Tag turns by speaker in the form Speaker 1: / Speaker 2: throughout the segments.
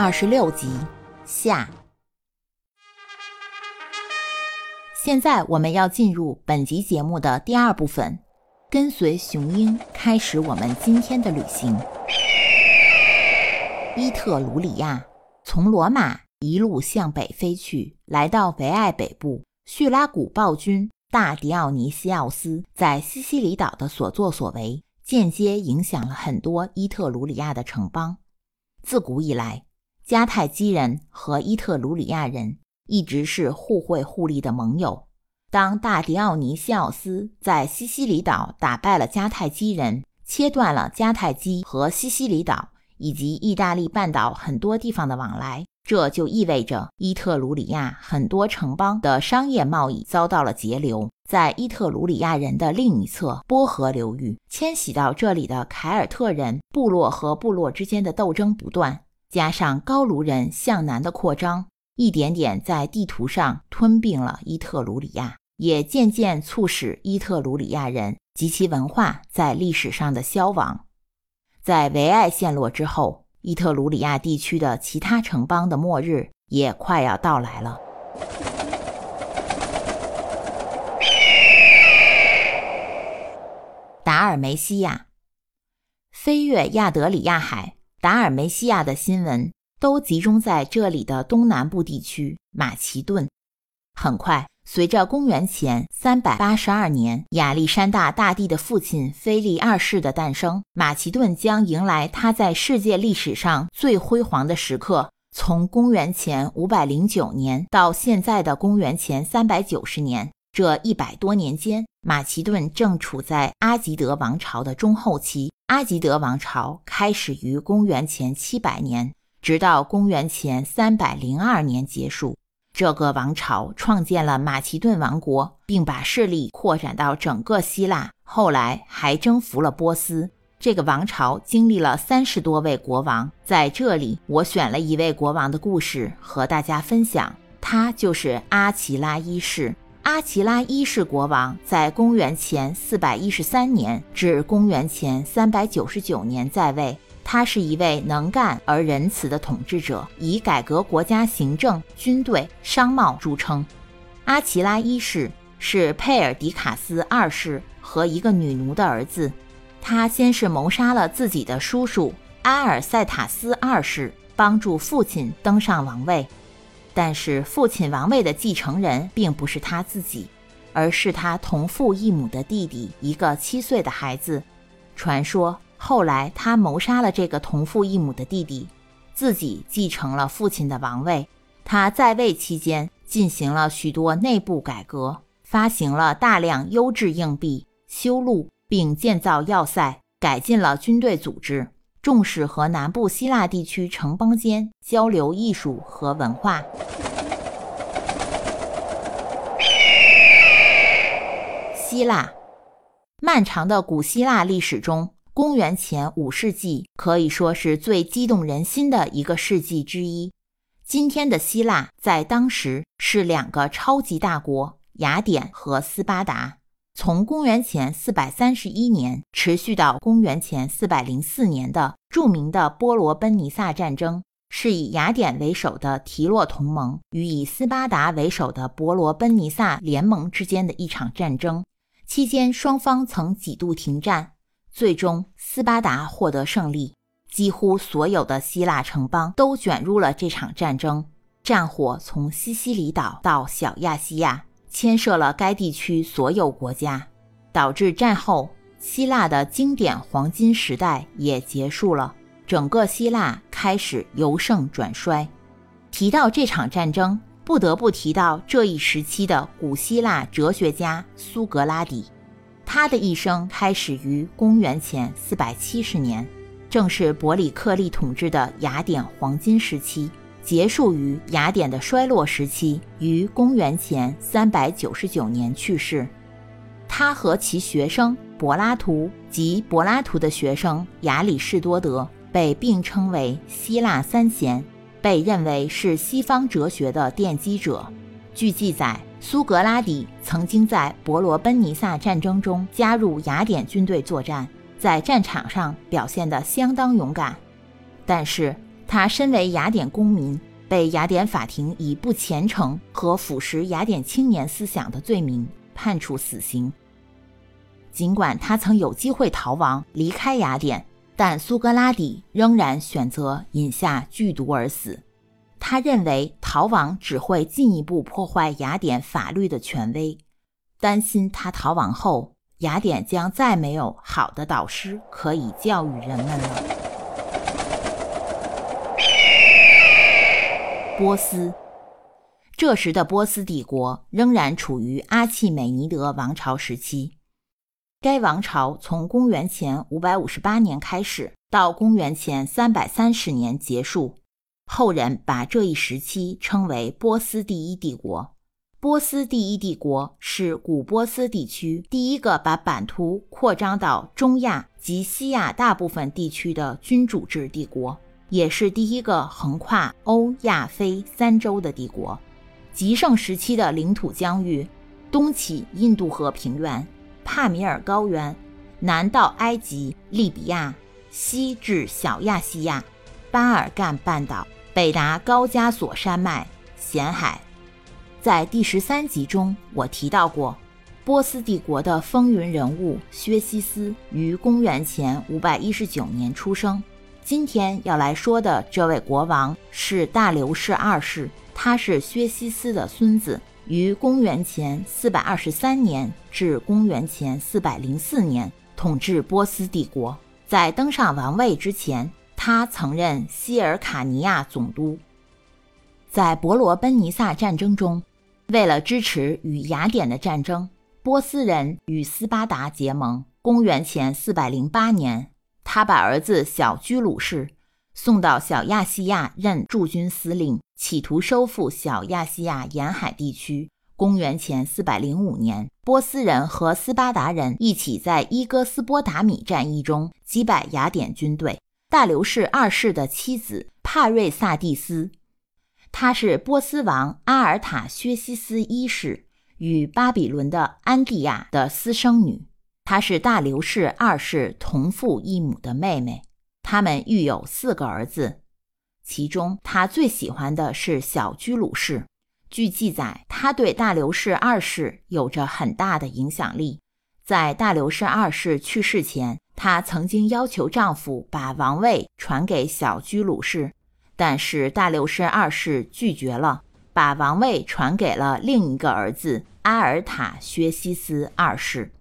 Speaker 1: 二十六集下。现在我们要进入本集节目的第二部分，跟随雄鹰开始我们今天的旅行。伊特鲁里亚从罗马一路向北飞去，来到维埃北部，叙拉古暴君大迪奥尼西奥斯在西西里岛的所作所为，间接影响了很多伊特鲁里亚的城邦。自古以来，迦太基人和伊特鲁里亚人一直是互惠互利的盟友。当大迪奥尼西奥斯在西西里岛打败了迦太基人，切断了迦太基和西西里岛以及意大利半岛很多地方的往来，这就意味着伊特鲁里亚很多城邦的商业贸易遭到了截流。在伊特鲁里亚人的另一侧波河流域，迁徙到这里的凯尔特人部落和部落之间的斗争不断，加上高卢人向南的扩张。一点点在地图上吞并了伊特鲁里亚，也渐渐促使伊特鲁里亚人及其文化在历史上的消亡。在维埃陷落之后，伊特鲁里亚地区的其他城邦的末日也快要到来了。达尔梅西亚飞越亚德里亚海，达尔梅西亚的新闻。都集中在这里的东南部地区马其顿。很快，随着公元前三百八十二年亚历山大大帝的父亲腓力二世的诞生，马其顿将迎来他在世界历史上最辉煌的时刻。从公元前五百零九年到现在的公元前三百九十年，这一百多年间，马其顿正处在阿吉德王朝的中后期。阿吉德王朝开始于公元前七百年。直到公元前三百零二年结束，这个王朝创建了马其顿王国，并把势力扩展到整个希腊。后来还征服了波斯。这个王朝经历了三十多位国王。在这里，我选了一位国王的故事和大家分享，他就是阿奇拉一世。阿奇拉一世国王在公元前四百一十三年至公元前三百九十九年在位。他是一位能干而仁慈的统治者，以改革国家行政、军队、商贸著称。阿奇拉一世是佩尔迪卡斯二世和一个女奴的儿子。他先是谋杀了自己的叔叔阿尔塞塔斯二世，帮助父亲登上王位。但是，父亲王位的继承人并不是他自己，而是他同父异母的弟弟，一个七岁的孩子。传说。后来，他谋杀了这个同父异母的弟弟，自己继承了父亲的王位。他在位期间进行了许多内部改革，发行了大量优质硬币，修路并建造要塞，改进了军队组织，重视和南部希腊地区城邦间交流艺术和文化。希腊，漫长的古希腊历史中。公元前五世纪可以说是最激动人心的一个世纪之一。今天的希腊在当时是两个超级大国——雅典和斯巴达。从公元前四百三十一年持续到公元前四百零四年的著名的波罗奔尼撒战争，是以雅典为首的提洛同盟与以斯巴达为首的伯罗奔尼撒联盟之间的一场战争。期间，双方曾几度停战。最终，斯巴达获得胜利。几乎所有的希腊城邦都卷入了这场战争。战火从西西里岛到小亚细亚，牵涉了该地区所有国家，导致战后希腊的经典黄金时代也结束了。整个希腊开始由盛转衰。提到这场战争，不得不提到这一时期的古希腊哲学家苏格拉底。他的一生开始于公元前四百七十年，正是伯里克利统治的雅典黄金时期；结束于雅典的衰落时期，于公元前三百九十九年去世。他和其学生柏拉图及柏拉图的学生亚里士多德被并称为希腊三贤，被认为是西方哲学的奠基者。据记载。苏格拉底曾经在伯罗奔尼撒战争中加入雅典军队作战，在战场上表现得相当勇敢。但是他身为雅典公民，被雅典法庭以不虔诚和腐蚀雅典青年思想的罪名判处死刑。尽管他曾有机会逃亡离开雅典，但苏格拉底仍然选择饮下剧毒而死。他认为逃亡只会进一步破坏雅典法律的权威，担心他逃亡后，雅典将再没有好的导师可以教育人们了。波斯，这时的波斯帝国仍然处于阿契美尼德王朝时期。该王朝从公元前558年开始，到公元前330年结束。后人把这一时期称为波斯第一帝国。波斯第一帝国是古波斯地区第一个把版图扩张到中亚及西亚大部分地区的君主制帝国，也是第一个横跨欧亚非三洲的帝国。极盛时期的领土疆域，东起印度河平原、帕米尔高原，南到埃及、利比亚，西至小亚细亚、巴尔干半岛。北达高加索山脉、咸海，在第十三集中我提到过，波斯帝国的风云人物薛西斯于公元前五百一十九年出生。今天要来说的这位国王是大流士二世，他是薛西斯的孙子，于公元前四百二十三年至公元前四百零四年统治波斯帝国。在登上王位之前。他曾任西尔卡尼亚总督。在伯罗奔尼撒战争中，为了支持与雅典的战争，波斯人与斯巴达结盟。公元前408年，他把儿子小居鲁士送到小亚细亚任驻军司令，企图收复小亚细亚沿海地区。公元前405年，波斯人和斯巴达人一起在伊戈斯波达米战役中击败雅典军队。大流士二世的妻子帕瑞萨蒂斯，她是波斯王阿尔塔薛西斯一世与巴比伦的安蒂亚的私生女。她是大流士二世同父异母的妹妹。他们育有四个儿子，其中他最喜欢的是小居鲁士。据记载，他对大流士二世有着很大的影响力。在大流士二世去世前。她曾经要求丈夫把王位传给小居鲁士，但是大流士二世拒绝了，把王位传给了另一个儿子阿尔塔薛西斯二世。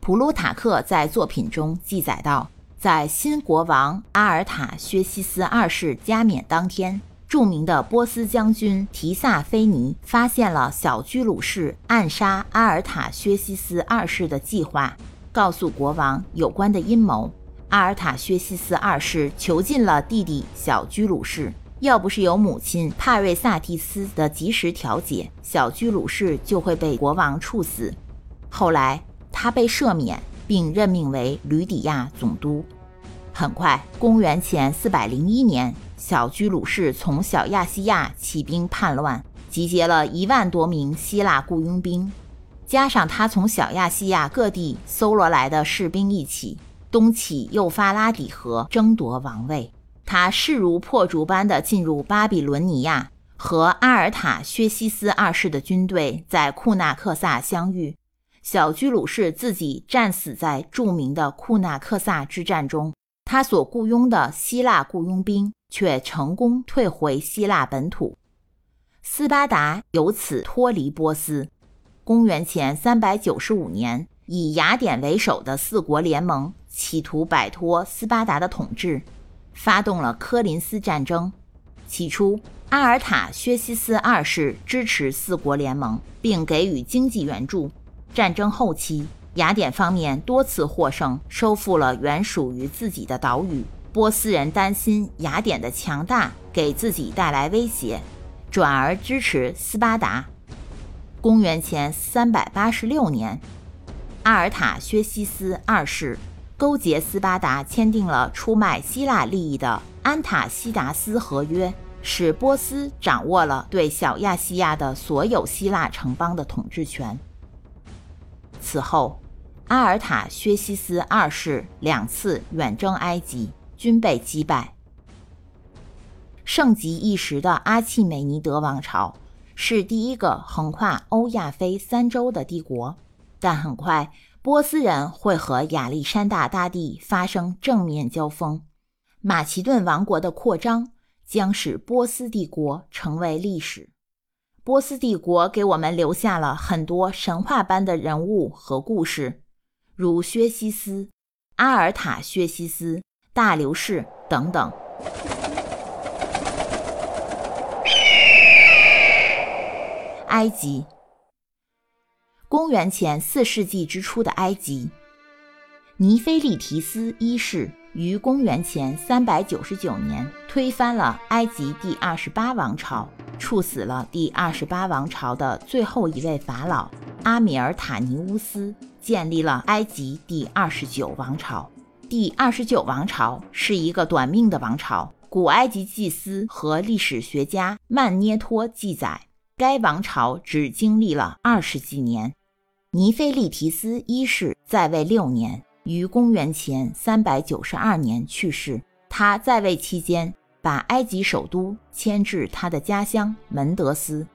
Speaker 1: 普鲁塔克在作品中记载道，在新国王阿尔塔薛西斯二世加冕当天，著名的波斯将军提萨菲尼发现了小居鲁士暗杀阿尔塔薛西斯二世的计划。告诉国王有关的阴谋，阿尔塔薛西斯二世囚禁了弟弟小居鲁士。要不是有母亲帕瑞萨蒂斯的及时调解，小居鲁士就会被国王处死。后来他被赦免，并任命为吕底亚总督。很快，公元前四百零一年，小居鲁士从小亚细亚起兵叛乱，集结了一万多名希腊雇佣兵。加上他从小亚细亚各地搜罗来的士兵一起，东起幼发拉底河争夺王位。他势如破竹般地进入巴比伦尼亚，和阿尔塔薛西斯二世的军队在库纳克萨相遇。小居鲁士自己战死在著名的库纳克萨之战中，他所雇佣的希腊雇佣兵却成功退回希腊本土。斯巴达由此脱离波斯。公元前三百九十五年，以雅典为首的四国联盟企图摆脱斯巴达的统治，发动了科林斯战争。起初，阿尔塔薛西斯二世支持四国联盟，并给予经济援助。战争后期，雅典方面多次获胜，收复了原属于自己的岛屿。波斯人担心雅典的强大给自己带来威胁，转而支持斯巴达。公元前三百八十六年，阿尔塔薛西斯二世勾结斯巴达，签订了出卖希腊利益的安塔西达斯合约，使波斯掌握了对小亚细亚的所有希腊城邦的统治权。此后，阿尔塔薛西斯二世两次远征埃及，均被击败。盛极一时的阿契美尼德王朝，是第一个横跨欧亚非三洲的帝国。但很快，波斯人会和亚历山大大帝发生正面交锋。马其顿王国的扩张将使波斯帝国成为历史。波斯帝国给我们留下了很多神话般的人物和故事，如薛西斯、阿尔塔薛西斯、大流士等等。埃及，公元前四世纪之初的埃及，尼菲利提斯一世。于公元前三百九十九年，推翻了埃及第二十八王朝，处死了第二十八王朝的最后一位法老阿米尔塔尼乌斯，建立了埃及第二十九王朝。第二十九王朝是一个短命的王朝。古埃及祭司和历史学家曼涅托记载，该王朝只经历了二十几年。尼菲利提斯一世在位六年。于公元前三百九十二年去世。他在位期间，把埃及首都迁至他的家乡门德斯。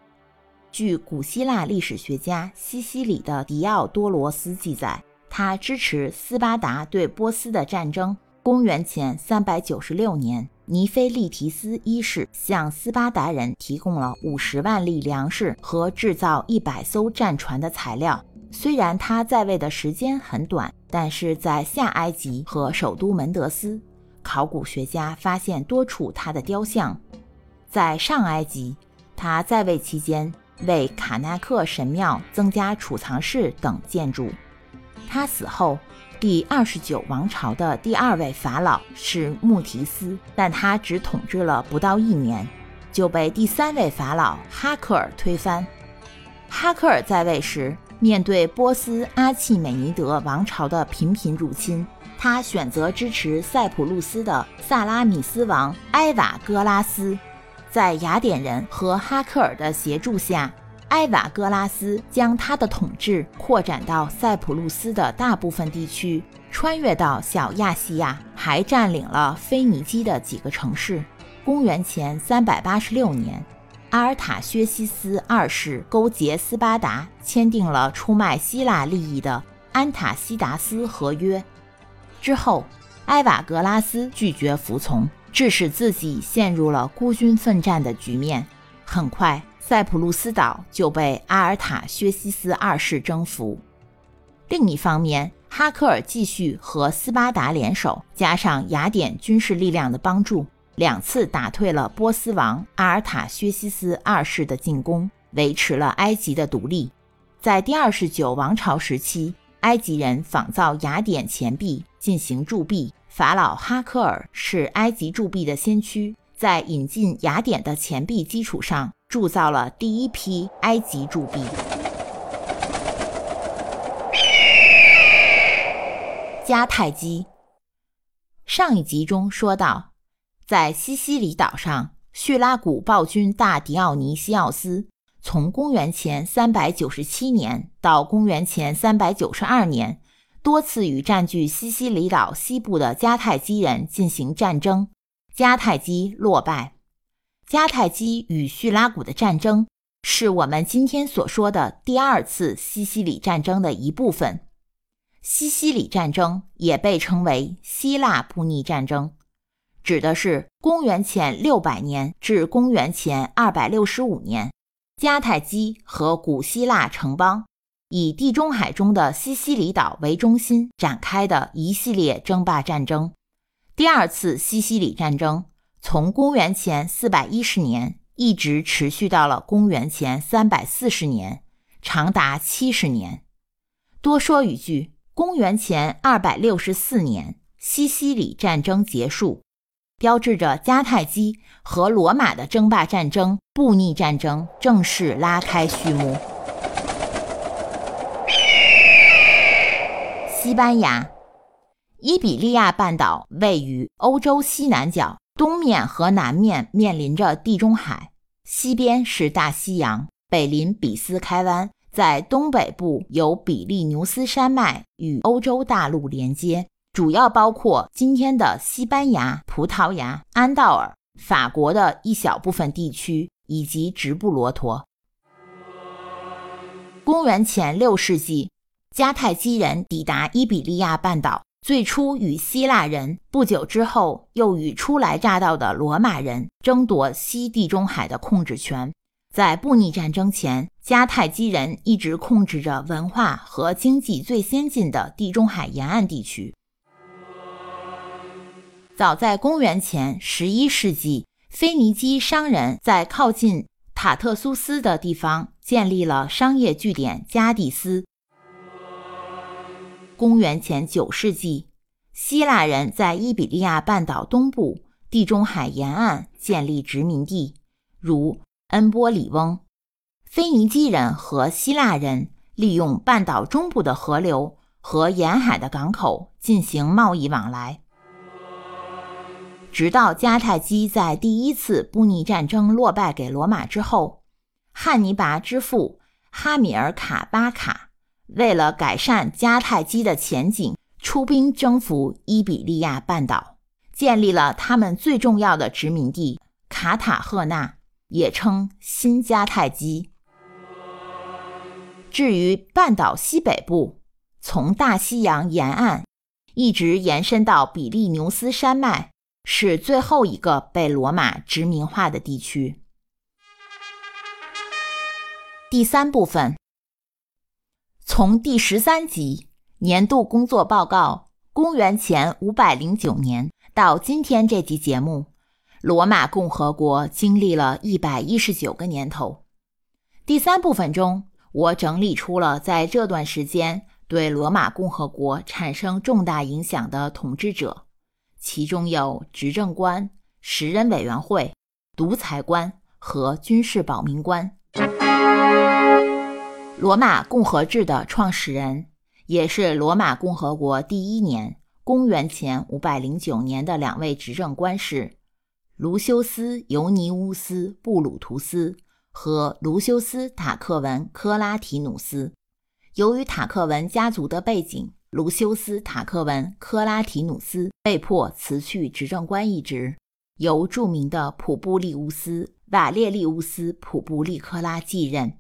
Speaker 1: 据古希腊历史学家西西里的狄奥多罗斯记载，他支持斯巴达对波斯的战争。公元前三百九十六年，尼菲利提斯一世向斯巴达人提供了五十万粒粮食和制造一百艘战船的材料。虽然他在位的时间很短，但是在下埃及和首都门德斯，考古学家发现多处他的雕像。在上埃及，他在位期间为卡纳克神庙增加储藏室等建筑。他死后，第二十九王朝的第二位法老是穆提斯，但他只统治了不到一年，就被第三位法老哈克尔推翻。哈克尔在位时。面对波斯阿契美尼德王朝的频频入侵，他选择支持塞浦路斯的萨拉米斯王埃瓦戈拉斯。在雅典人和哈克尔的协助下，埃瓦戈拉斯将他的统治扩展到塞浦路斯的大部分地区，穿越到小亚细亚，还占领了腓尼基的几个城市。公元前三百八十六年。阿尔塔薛西斯二世勾结斯巴达，签订了出卖希腊利益的安塔西达斯合约。之后，埃瓦格拉斯拒绝服从，致使自己陷入了孤军奋战的局面。很快，塞浦路斯岛就被阿尔塔薛西斯二世征服。另一方面，哈克尔继续和斯巴达联手，加上雅典军事力量的帮助。两次打退了波斯王阿尔塔薛西斯二世的进攻，维持了埃及的独立。在第二十九王朝时期，埃及人仿造雅典钱币进行铸币，法老哈克尔是埃及铸币的先驱，在引进雅典的钱币基础上铸造了第一批埃及铸币。迦太基，上一集中说到。在西西里岛上，叙拉古暴君大迪奥尼西奥斯从公元前397年到公元前392年，多次与占据西西里岛西部的迦太基人进行战争，迦太基落败。迦太基与叙拉古的战争是我们今天所说的第二次西西里战争的一部分。西西里战争也被称为希腊布匿战争。指的是公元前六百年至公元前二百六十五年，迦太基和古希腊城邦以地中海中的西西里岛为中心展开的一系列争霸战争。第二次西西里战争从公元前四百一十年一直持续到了公元前三百四十年，长达七十年。多说一句，公元前二百六十四年，西西里战争结束。标志着迦太基和罗马的争霸战争、布匿战争正式拉开序幕。西班牙，伊比利亚半岛位于欧洲西南角，东面和南面面临着地中海，西边是大西洋，北临比斯开湾，在东北部有比利牛斯山脉与欧洲大陆连接。主要包括今天的西班牙、葡萄牙、安道尔、法国的一小部分地区以及直布罗陀。公元前六世纪，迦太基人抵达伊比利亚半岛，最初与希腊人，不久之后又与初来乍到的罗马人争夺西地中海的控制权。在布匿战争前，迦太基人一直控制着文化和经济最先进的地中海沿岸地区。早在公元前十一世纪，腓尼基商人在靠近塔特苏斯的地方。建立了商业据点加蒂斯。公元前九世纪，希腊人在伊比利亚半岛东部、地中海沿岸建立殖民地，如恩波里翁。腓尼基人和希腊人利用半岛中部的河流和沿海的港口进行贸易往来，直到迦太基在第一次布匿战争落败给罗马之后。汉尼拔之父哈米尔卡巴卡为了改善迦太基的前景，出兵征服伊比利亚半岛，建立了他们最重要的殖民地卡塔赫纳，也称新迦太基。至于半岛西北部，从大西洋沿岸一直延伸到比利牛斯山脉，是最后一个被罗马殖民化的地区。第三部分，从第十三集年度工作报告（公元前五百零九年）到今天这集节目，罗马共和国经历了一百一十九个年头。第三部分中，我整理出了在这段时间对罗马共和国产生重大影响的统治者，其中有执政官、时任委员会、独裁官和军事保民官。罗马共和制的创始人，也是罗马共和国第一年（公元前509年）的两位执政官是卢修斯·尤尼乌斯·布鲁图斯和卢修斯·塔克文·科拉提努斯。由于塔克文家族的背景，卢修斯·塔克文·科拉提努斯被迫辞去执政官一职，由著名的普布利乌斯·瓦列利乌斯·普布利克拉继任。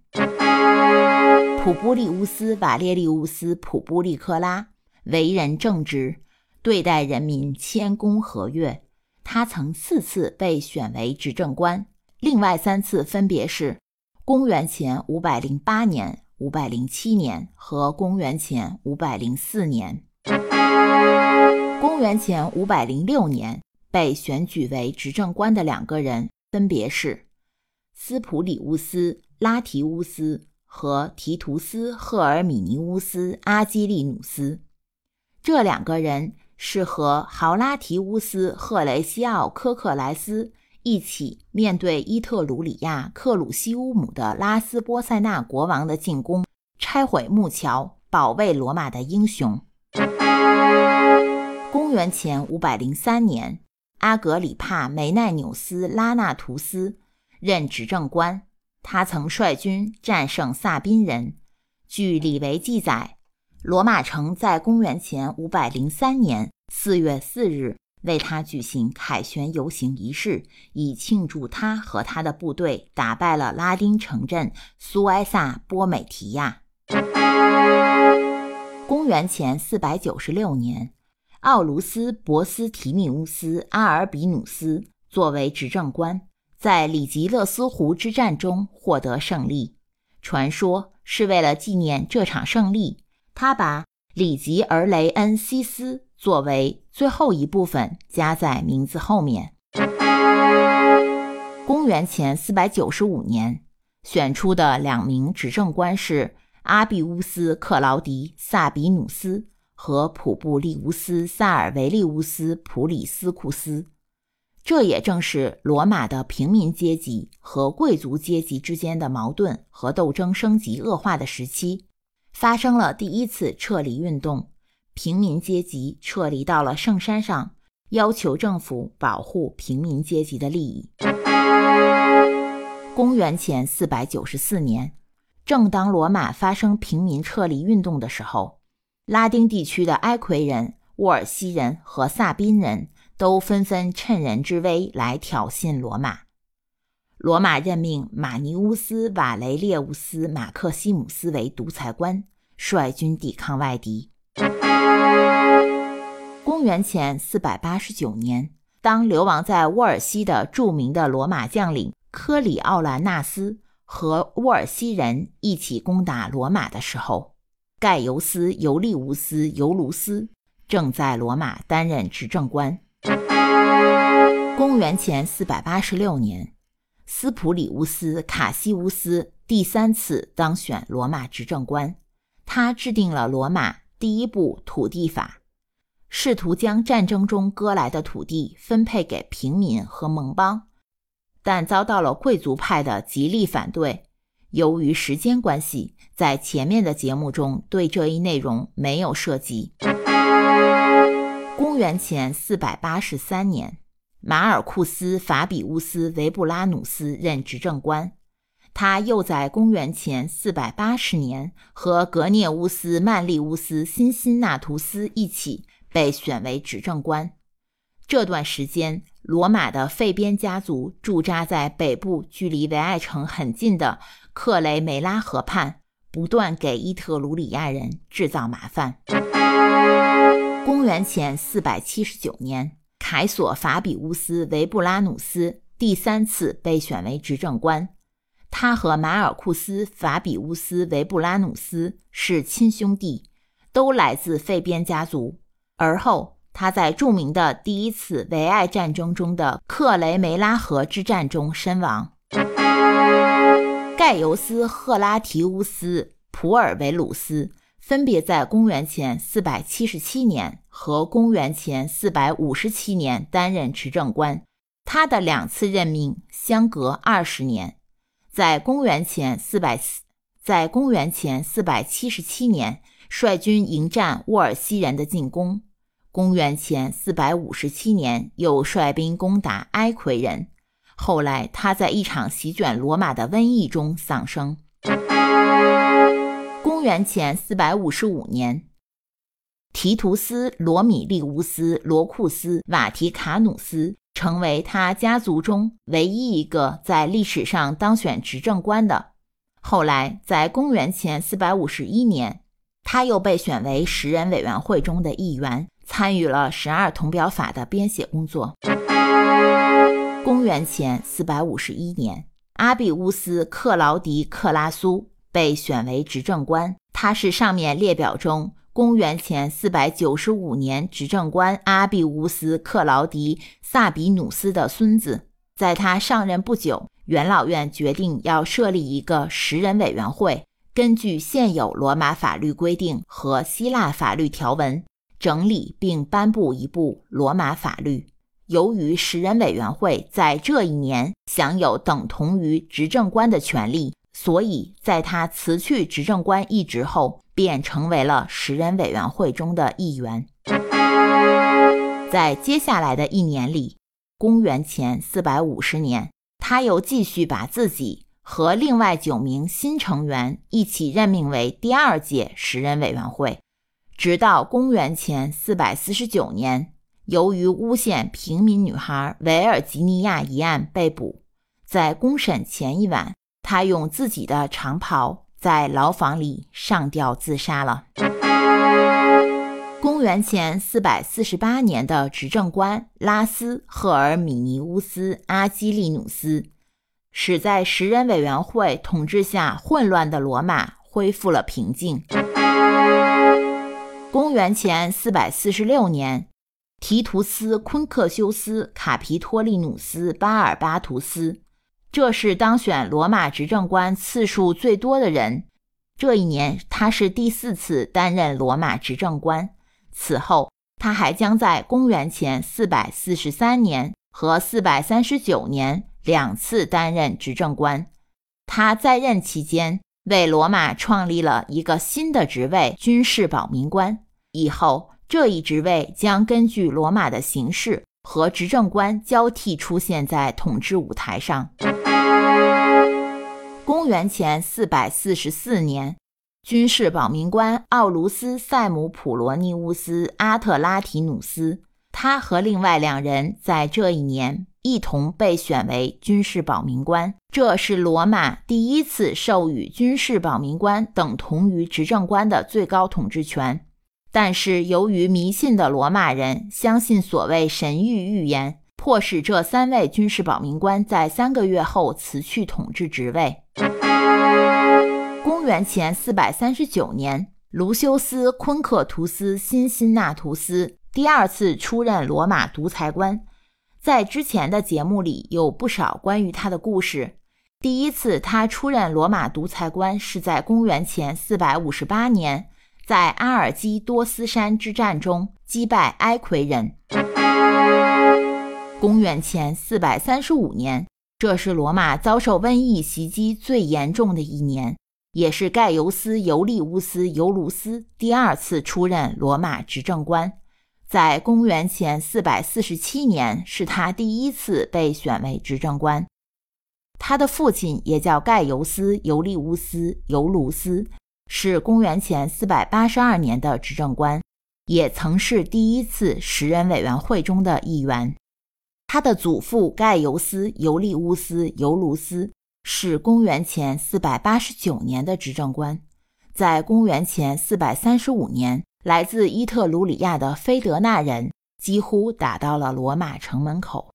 Speaker 1: 普布利乌斯·瓦列利乌斯·普布利克拉为人正直，对待人民谦恭和悦。他曾四次被选为执政官，另外三次分别是公元前508年、507年和公元前504年。公元前506年被选举为执政官的两个人分别是斯普里乌斯·拉提乌斯。和提图斯·赫尔米尼乌斯·阿基利努斯，这两个人是和豪拉提乌斯·赫雷西奥·科克莱斯一起面对伊特鲁里亚克鲁西乌姆的拉斯波塞纳国王的进攻，拆毁木桥，保卫罗马的英雄。公元前五百零三年，阿格里帕梅奈纽斯·拉纳图斯任执政官。他曾率军战胜萨宾人。据李维记载，罗马城在公元前五百零三年四月四日为他举行凯旋游行仪式，以庆祝他和他的部队打败了拉丁城镇苏埃萨波美提亚。公元前四百九十六年，奥卢斯·博斯提米乌斯·阿尔比努斯作为执政官。在里吉勒斯湖之战中获得胜利，传说是为了纪念这场胜利，他把里吉尔雷恩西斯作为最后一部分加在名字后面。公元前四百九十五年，选出的两名执政官是阿比乌斯·克劳迪·萨比努斯和普布利乌斯·萨尔维利乌斯·普里斯库斯。这也正是罗马的平民阶级和贵族阶级之间的矛盾和斗争升级恶化的时期，发生了第一次撤离运动。平民阶级撤离到了圣山上，要求政府保护平民阶级的利益。公元前四百九十四年，正当罗马发生平民撤离运动的时候，拉丁地区的埃奎人、沃尔西人和萨宾人。都纷纷趁人之危来挑衅罗马。罗马任命马尼乌斯·瓦雷列乌斯·马克西姆斯为独裁官，率军抵抗外敌。公元前四百八十九年，当流亡在沃尔西的著名的罗马将领科里奥兰纳斯和沃尔西人一起攻打罗马的时候，盖尤斯·尤利乌斯·尤卢斯正在罗马担任执政官。公元前四百八十六年，斯普里乌斯·卡西乌斯第三次当选罗马执政官，他制定了罗马第一部土地法。试图将战争中割来的土地分配给平民和盟邦，但遭到了贵族派的极力反对。由于时间关系，在前面的节目中对这一内容没有涉及。公元前四百八十三年，马尔库斯·法比乌斯·维布拉努斯任执政官，他又在公元前四百八十年和格涅乌斯·曼利乌斯·辛辛那图斯一起。被选为执政官。这段时间，罗马的费边家族驻扎在北部，距离维埃城很近的克雷梅拉河畔，不断给伊特鲁里亚人制造麻烦。公元前四百七十九年，凯索法比乌斯·维布拉努斯第三次被选为执政官。他和马尔库斯·法比乌斯·维布拉努斯是亲兄弟，都来自费边家族。而后，他在著名的第一次维埃战争中的克雷梅拉河之战中身亡。盖尤斯·赫拉提乌斯·普尔维鲁斯分别在公元前477年和公元前457年担任执政官，他的两次任命相隔二十年。在公元前400，在公元前477年。率军迎战沃尔西人的进攻。公元前四百五十七年，又率兵攻打埃奎人。后来，他在一场席卷罗马的瘟疫中丧生。公元前四百五十五年，提图斯·罗米利乌斯·罗库斯·瓦提卡努斯成为他家族中唯一一个在历史上当选执政官的。后来，在公元前四百五十一年。他又被选为十人委员会中的一员，参与了十二铜表法的编写工作。公元前四百五十一年，阿比乌斯·克劳迪·克拉苏被选为执政官，他是上面列表中公元前四百九十五年执政官阿比乌斯·克劳迪·萨比努斯的孙子。在他上任不久，元老院决定要设立一个十人委员会。根据现有罗马法律规定和希腊法律条文，整理并颁布一部罗马法律。由于十人委员会在这一年享有等同于执政官的权利，所以在他辞去执政官一职后，便成为了十人委员会中的一员。在接下来的一年里，公元前四百五十年，他又继续把自己。和另外九名新成员一起任命为第二届十人委员会，直到公元前四百四十九年，由于诬陷平民女孩维尔吉尼亚一案被捕。在公审前一晚，他用自己的长袍在牢房里上吊自杀了。公元前四百四十八年的执政官拉斯赫尔米尼乌斯阿基利努斯。使在十人委员会统治下混乱的罗马恢复了平静。公元前四百四十六年，提图斯·昆克修斯·卡皮托利努斯·巴尔巴图斯，这是当选罗马执政官次数最多的人。这一年，他是第四次担任罗马执政官。此后，他还将在公元前四百四十三年和四百三十九年。两次担任执政官，他在任期间为罗马创立了一个新的职位——军事保民官。以后，这一职位将根据罗马的形势和执政官交替出现在统治舞台上。公元前四百四十四年，军事保民官奥卢斯·塞姆普罗尼乌斯·阿特拉提努斯。他和另外两人在这一年一同被选为军事保民官，这是罗马第一次授予军事保民官等同于执政官的最高统治权。但是，由于迷信的罗马人相信所谓神谕预言，迫使这三位军事保民官在三个月后辞去统治职位。公元前四百三十九年，卢修斯·昆克图斯·辛辛纳图斯第二次出任罗马独裁官。在之前的节目里有不少关于他的故事。第一次他出任罗马独裁官是在公元前四百五十八年。在阿尔基多斯山之战中击败埃奎人。公元前四百三十五年，这是罗马遭受瘟疫袭击最严重的一年，也是盖尤斯·尤利乌斯·尤卢斯第二次出任罗马执政官。在公元前四百四十七年，是他第一次被选为执政官。他的父亲也叫盖尤斯·尤利乌斯·尤卢斯。是公元前四百八十二年的执政官，也曾是第一次十人委员会中的一员。他的祖父盖尤斯·尤利乌斯·尤卢斯是公元前四百八十九年的执政官。在公元前四百三十五年，来自伊特鲁里亚的菲德纳人几乎打到了罗马城门口。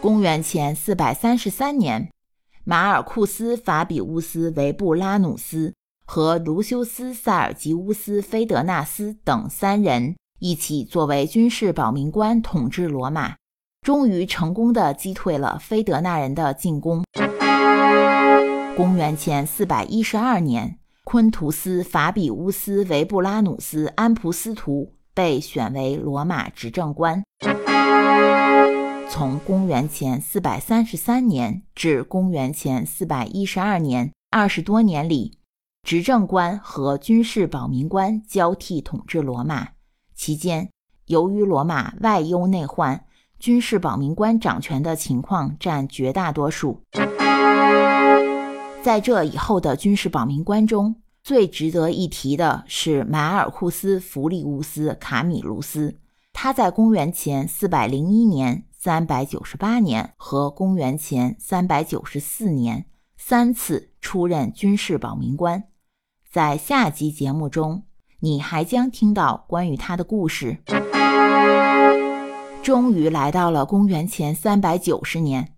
Speaker 1: 公元前四百三十三年。马尔库斯·法比乌斯·维布拉努斯和卢修斯·塞尔吉乌斯·菲德纳斯等三人一起作为军事保民官统治罗马，终于成功的击退了菲德纳人的进攻。公元前四百一十二年，昆图斯·法比乌斯·维布拉努斯·安普斯图被选为罗马执政官。从公元前四百三十三年至公元前四百一十二年，二十多年里，执政官和军事保民官交替统治罗马。期间，由于罗马外忧内患，军事保民官掌权的情况占绝大多数。在这以后的军事保民官中，最值得一提的是马尔库斯·弗里乌斯·卡米卢斯，他在公元前四百零一年。三百九十八年和公元前三百九十四年三次出任军事保民官，在下集节目中，你还将听到关于他的故事。终于来到了公元前三百九十年，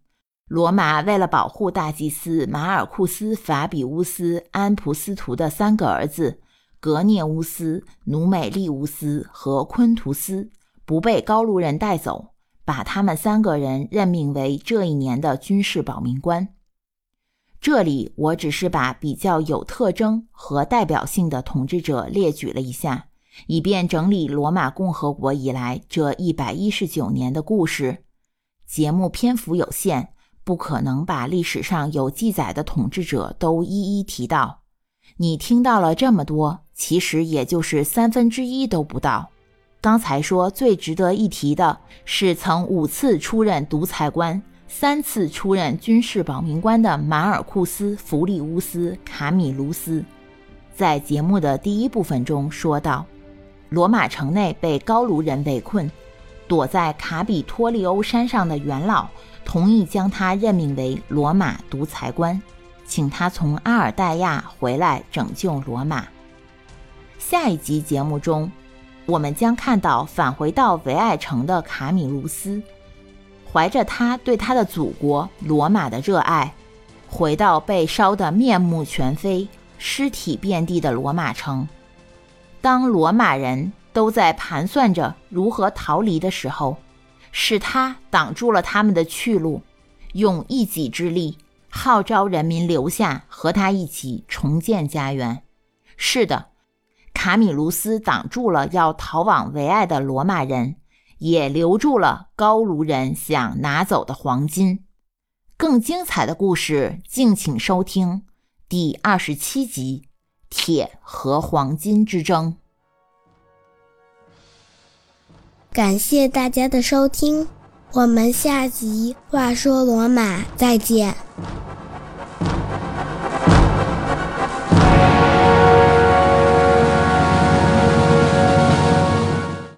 Speaker 1: 罗马为了保护大祭司马尔库斯·法比乌斯·安普斯图的三个儿子格涅乌斯、努美利乌斯和昆图斯不被高卢人带走。把他们三个人任命为这一年的军事保民官。这里我只是把比较有特征和代表性的统治者列举了一下，以便整理罗马共和国以来这一百一十九年的故事。节目篇幅有限，不可能把历史上有记载的统治者都一一提到。你听到了这么多，其实也就是三分之一都不到。刚才说最值得一提的是曾五次出任独裁官、三次出任军事保民官的马尔库斯·弗里乌斯·卡米卢斯。在节目的第一部分中说到，罗马城内被高卢人围困，躲在卡比托利欧山上的元老同意将他任命为罗马独裁官，请他从阿尔代亚回来拯救罗马。下一集节目中。我们将看到返回到维埃城的卡米卢斯，怀着他对他的祖国罗马的热爱，回到被烧得面目全非、尸体遍地的罗马城。当罗马人都在盘算着如何逃离的时候，是他挡住了他们的去路，用一己之力号召人民留下，和他一起重建家园。是的。卡米卢斯挡住了要逃往维埃的罗马人，也留住了高卢人想拿走的黄金。更精彩的故事，敬请收听第二十七集《铁和黄金之争》。
Speaker 2: 感谢大家的收听，我们下集《话说罗马》再见。